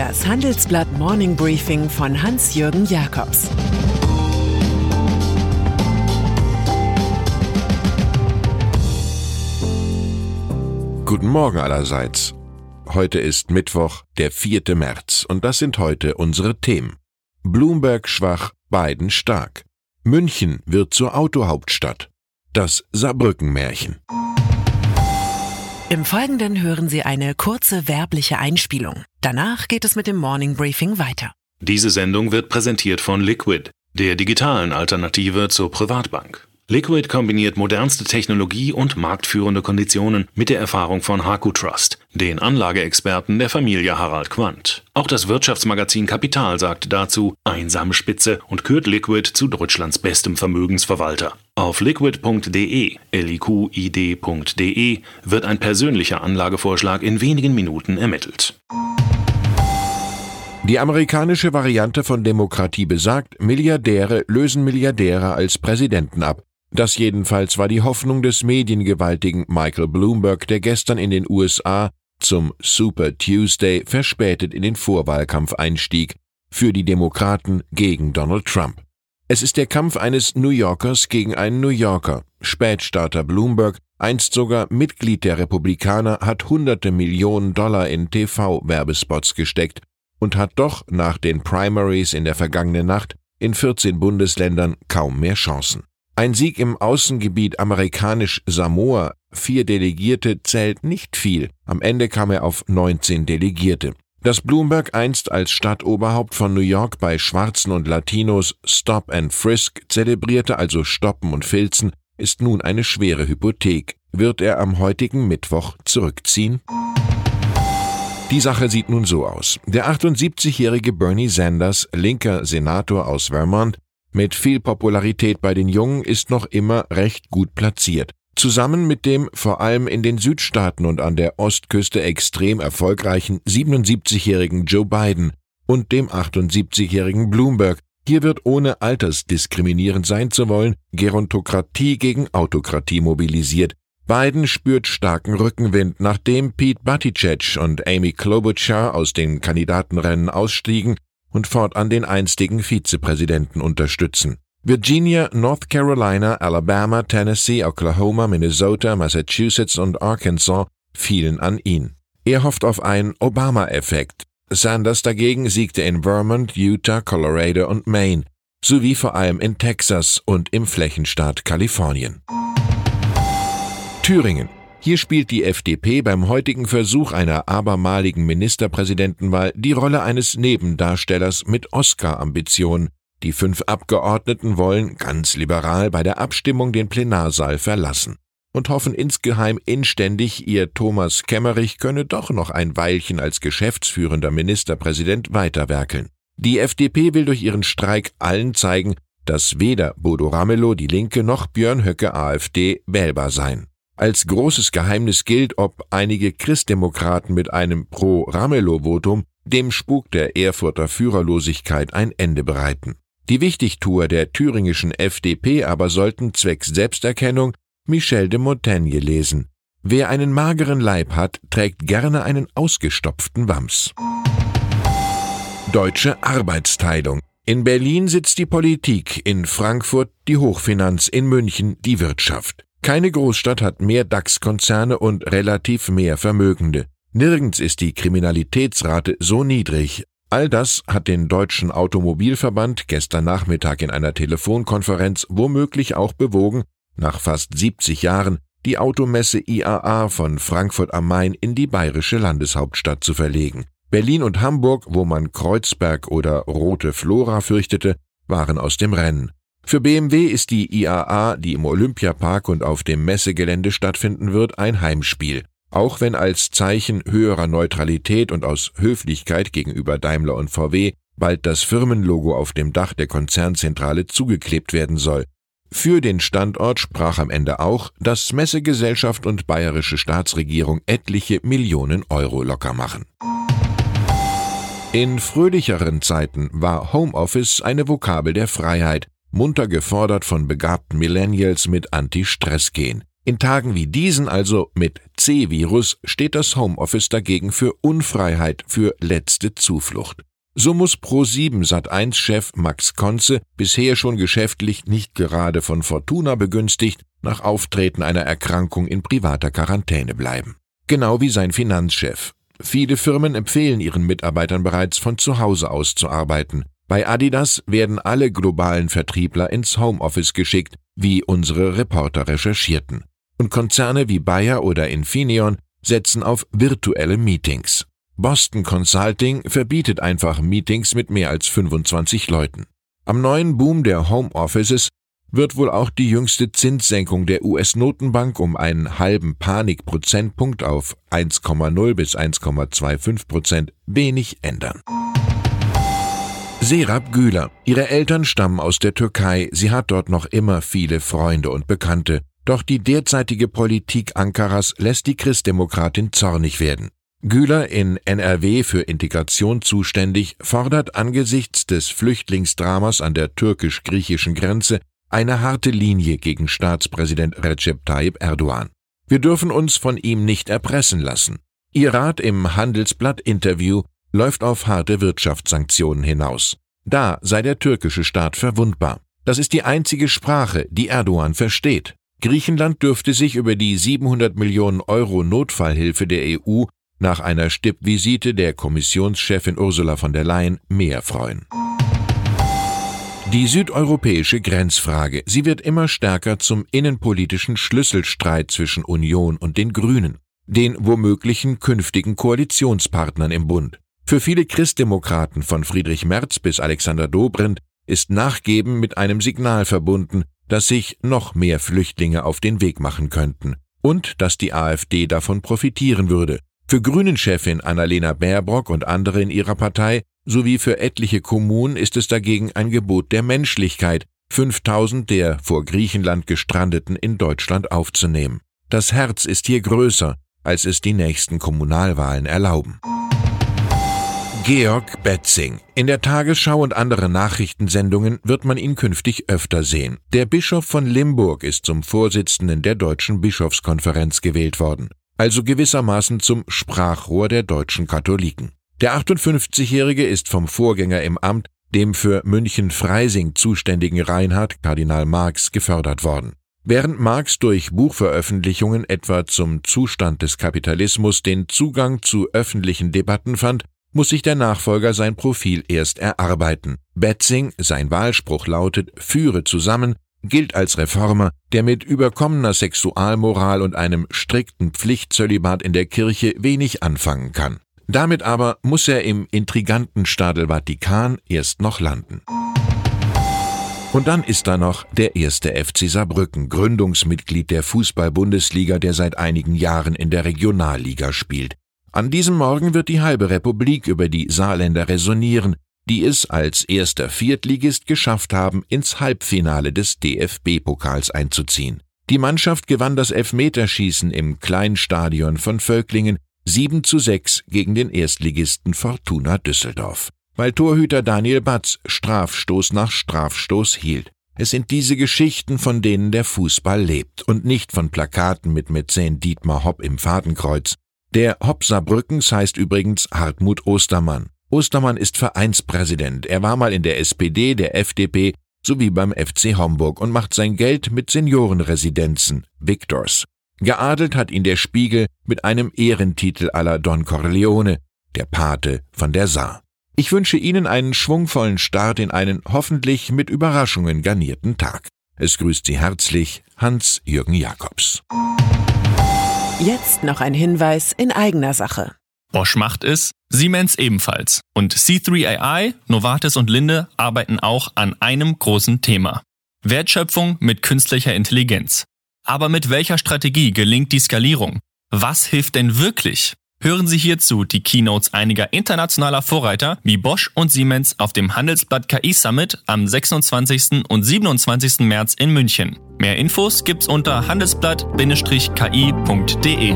Das Handelsblatt Morning Briefing von Hans-Jürgen Jakobs Guten Morgen allerseits. Heute ist Mittwoch, der 4. März, und das sind heute unsere Themen. Bloomberg schwach, Biden stark. München wird zur Autohauptstadt. Das Saarbrücken-Märchen. Im Folgenden hören Sie eine kurze werbliche Einspielung. Danach geht es mit dem Morning Briefing weiter. Diese Sendung wird präsentiert von Liquid, der digitalen Alternative zur Privatbank. Liquid kombiniert modernste Technologie und marktführende Konditionen mit der Erfahrung von Haku Trust, den Anlageexperten der Familie Harald Quandt. Auch das Wirtschaftsmagazin Kapital sagt dazu einsame Spitze und kürt Liquid zu Deutschlands bestem Vermögensverwalter. Auf liquid.de, liqid.de wird ein persönlicher Anlagevorschlag in wenigen Minuten ermittelt. Die amerikanische Variante von Demokratie besagt, Milliardäre lösen Milliardäre als Präsidenten ab. Das jedenfalls war die Hoffnung des mediengewaltigen Michael Bloomberg, der gestern in den USA zum Super Tuesday verspätet in den Vorwahlkampf einstieg, für die Demokraten gegen Donald Trump. Es ist der Kampf eines New Yorkers gegen einen New Yorker. Spätstarter Bloomberg, einst sogar Mitglied der Republikaner, hat hunderte Millionen Dollar in TV-Werbespots gesteckt und hat doch nach den Primaries in der vergangenen Nacht in 14 Bundesländern kaum mehr Chancen. Ein Sieg im Außengebiet amerikanisch Samoa, vier Delegierte, zählt nicht viel. Am Ende kam er auf 19 Delegierte. Dass Bloomberg einst als Stadtoberhaupt von New York bei Schwarzen und Latinos Stop and Frisk zelebrierte, also Stoppen und Filzen, ist nun eine schwere Hypothek. Wird er am heutigen Mittwoch zurückziehen? Die Sache sieht nun so aus. Der 78-jährige Bernie Sanders, linker Senator aus Vermont, mit viel Popularität bei den Jungen ist noch immer recht gut platziert. Zusammen mit dem vor allem in den Südstaaten und an der Ostküste extrem erfolgreichen 77-jährigen Joe Biden und dem 78-jährigen Bloomberg. Hier wird ohne altersdiskriminierend sein zu wollen Gerontokratie gegen Autokratie mobilisiert. Biden spürt starken Rückenwind, nachdem Pete Buttigieg und Amy Klobuchar aus den Kandidatenrennen ausstiegen und fortan den einstigen Vizepräsidenten unterstützen. Virginia, North Carolina, Alabama, Tennessee, Oklahoma, Minnesota, Massachusetts und Arkansas fielen an ihn. Er hofft auf einen Obama-Effekt. Sanders dagegen siegte in Vermont, Utah, Colorado und Maine, sowie vor allem in Texas und im Flächenstaat Kalifornien. Thüringen. Hier spielt die FDP beim heutigen Versuch einer abermaligen Ministerpräsidentenwahl die Rolle eines Nebendarstellers mit Oscar-Ambitionen. Die fünf Abgeordneten wollen, ganz liberal, bei der Abstimmung den Plenarsaal verlassen und hoffen insgeheim inständig, ihr Thomas Kemmerich könne doch noch ein Weilchen als geschäftsführender Ministerpräsident weiterwerkeln. Die FDP will durch ihren Streik allen zeigen, dass weder Bodo Ramelow, die Linke, noch Björn Höcke, AfD, wählbar seien. Als großes Geheimnis gilt, ob einige Christdemokraten mit einem Pro-Ramelow-Votum dem Spuk der Erfurter Führerlosigkeit ein Ende bereiten. Die Wichtigtuer der thüringischen FDP aber sollten zwecks Selbsterkennung Michel de Montaigne lesen. Wer einen mageren Leib hat, trägt gerne einen ausgestopften Wams. Deutsche Arbeitsteilung. In Berlin sitzt die Politik, in Frankfurt die Hochfinanz, in München die Wirtschaft. Keine Großstadt hat mehr DAX-Konzerne und relativ mehr Vermögende. Nirgends ist die Kriminalitätsrate so niedrig. All das hat den Deutschen Automobilverband gestern Nachmittag in einer Telefonkonferenz womöglich auch bewogen, nach fast 70 Jahren die Automesse IAA von Frankfurt am Main in die bayerische Landeshauptstadt zu verlegen. Berlin und Hamburg, wo man Kreuzberg oder Rote Flora fürchtete, waren aus dem Rennen. Für BMW ist die IAA, die im Olympiapark und auf dem Messegelände stattfinden wird, ein Heimspiel. Auch wenn als Zeichen höherer Neutralität und aus Höflichkeit gegenüber Daimler und VW bald das Firmenlogo auf dem Dach der Konzernzentrale zugeklebt werden soll. Für den Standort sprach am Ende auch, dass Messegesellschaft und bayerische Staatsregierung etliche Millionen Euro locker machen. In fröhlicheren Zeiten war Homeoffice eine Vokabel der Freiheit, munter gefordert von begabten Millennials mit Anti-Stress-Gen. In Tagen wie diesen also mit C-Virus steht das Homeoffice dagegen für Unfreiheit, für letzte Zuflucht. So muss Pro7 Sat1-Chef Max Konze, bisher schon geschäftlich nicht gerade von Fortuna begünstigt, nach Auftreten einer Erkrankung in privater Quarantäne bleiben. Genau wie sein Finanzchef. Viele Firmen empfehlen ihren Mitarbeitern bereits von zu Hause aus zu arbeiten. Bei Adidas werden alle globalen Vertriebler ins Homeoffice geschickt, wie unsere Reporter recherchierten. Und Konzerne wie Bayer oder Infineon setzen auf virtuelle Meetings. Boston Consulting verbietet einfach Meetings mit mehr als 25 Leuten. Am neuen Boom der Homeoffices wird wohl auch die jüngste Zinssenkung der US-Notenbank um einen halben Panikprozentpunkt auf 1,0 bis 1,25 Prozent wenig ändern. Serap Güler. Ihre Eltern stammen aus der Türkei. Sie hat dort noch immer viele Freunde und Bekannte. Doch die derzeitige Politik Ankaras lässt die Christdemokratin zornig werden. Güler in NRW für Integration zuständig fordert angesichts des Flüchtlingsdramas an der türkisch-griechischen Grenze eine harte Linie gegen Staatspräsident Recep Tayyip Erdogan. Wir dürfen uns von ihm nicht erpressen lassen. Ihr Rat im Handelsblatt-Interview läuft auf harte Wirtschaftssanktionen hinaus. Da sei der türkische Staat verwundbar. Das ist die einzige Sprache, die Erdogan versteht. Griechenland dürfte sich über die 700 Millionen Euro Notfallhilfe der EU nach einer Stippvisite der Kommissionschefin Ursula von der Leyen mehr freuen. Die südeuropäische Grenzfrage, sie wird immer stärker zum innenpolitischen Schlüsselstreit zwischen Union und den Grünen, den womöglichen künftigen Koalitionspartnern im Bund. Für viele Christdemokraten von Friedrich Merz bis Alexander Dobrindt ist Nachgeben mit einem Signal verbunden, dass sich noch mehr Flüchtlinge auf den Weg machen könnten und dass die AfD davon profitieren würde, für Grünen-Chefin Annalena Baerbock und andere in ihrer Partei sowie für etliche Kommunen ist es dagegen ein Gebot der Menschlichkeit, 5000 der vor Griechenland gestrandeten in Deutschland aufzunehmen. Das Herz ist hier größer, als es die nächsten Kommunalwahlen erlauben. Georg Betzing. In der Tagesschau und anderen Nachrichtensendungen wird man ihn künftig öfter sehen. Der Bischof von Limburg ist zum Vorsitzenden der Deutschen Bischofskonferenz gewählt worden also gewissermaßen zum Sprachrohr der deutschen Katholiken. Der 58-Jährige ist vom Vorgänger im Amt, dem für München-Freising zuständigen Reinhard Kardinal Marx, gefördert worden. Während Marx durch Buchveröffentlichungen etwa zum Zustand des Kapitalismus den Zugang zu öffentlichen Debatten fand, muss sich der Nachfolger sein Profil erst erarbeiten. Betzing, sein Wahlspruch lautet, führe zusammen, gilt als Reformer, der mit überkommener Sexualmoral und einem strikten Pflichtzölibat in der Kirche wenig anfangen kann. Damit aber muss er im intriganten Stadel Vatikan erst noch landen. Und dann ist da noch der erste FC Saarbrücken, Gründungsmitglied der Fußball-Bundesliga, der seit einigen Jahren in der Regionalliga spielt. An diesem Morgen wird die halbe Republik über die Saarländer resonieren, die es als erster Viertligist geschafft haben, ins Halbfinale des DFB-Pokals einzuziehen. Die Mannschaft gewann das Elfmeterschießen im Kleinstadion von Völklingen 7 zu 6 gegen den Erstligisten Fortuna Düsseldorf, weil Torhüter Daniel Batz Strafstoß nach Strafstoß hielt. Es sind diese Geschichten, von denen der Fußball lebt und nicht von Plakaten mit Mäzen Dietmar Hopp im Fadenkreuz. Der Hopp Saarbrückens heißt übrigens Hartmut Ostermann. Ostermann ist Vereinspräsident. Er war mal in der SPD, der FDP sowie beim FC Homburg und macht sein Geld mit Seniorenresidenzen, Victors. Geadelt hat ihn der Spiegel mit einem Ehrentitel aller Don Corleone, der Pate von der Saar. Ich wünsche Ihnen einen schwungvollen Start in einen hoffentlich mit Überraschungen garnierten Tag. Es grüßt Sie herzlich Hans-Jürgen Jakobs. Jetzt noch ein Hinweis in eigener Sache. Bosch macht es, Siemens ebenfalls. Und C3AI, Novartis und Linde arbeiten auch an einem großen Thema. Wertschöpfung mit künstlicher Intelligenz. Aber mit welcher Strategie gelingt die Skalierung? Was hilft denn wirklich? Hören Sie hierzu die Keynotes einiger internationaler Vorreiter wie Bosch und Siemens auf dem Handelsblatt KI Summit am 26. und 27. März in München. Mehr Infos gibt's unter handelsblatt-ki.de.